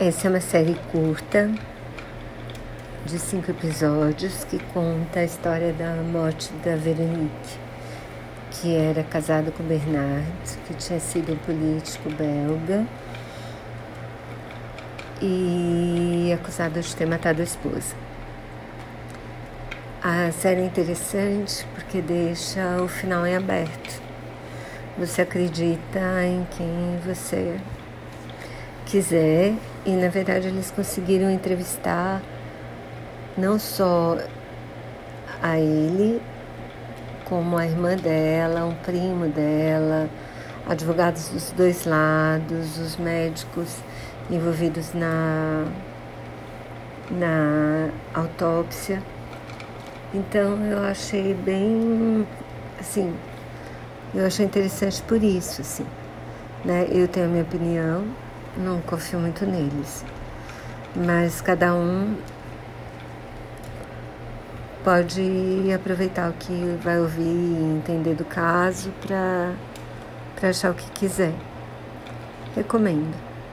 Essa é uma série curta de cinco episódios que conta a história da morte da Veronique, que era casada com Bernard, que tinha sido um político belga e acusado de ter matado a esposa. A série é interessante porque deixa o final em aberto. Você acredita em quem você quiser e na verdade eles conseguiram entrevistar não só a ele, como a irmã dela, um primo dela, advogados dos dois lados, os médicos envolvidos na, na autópsia. Então eu achei bem assim, eu achei interessante por isso, assim. Né? Eu tenho a minha opinião, não confio muito neles. Mas cada um pode aproveitar o que vai ouvir e entender do caso para achar o que quiser. Recomendo.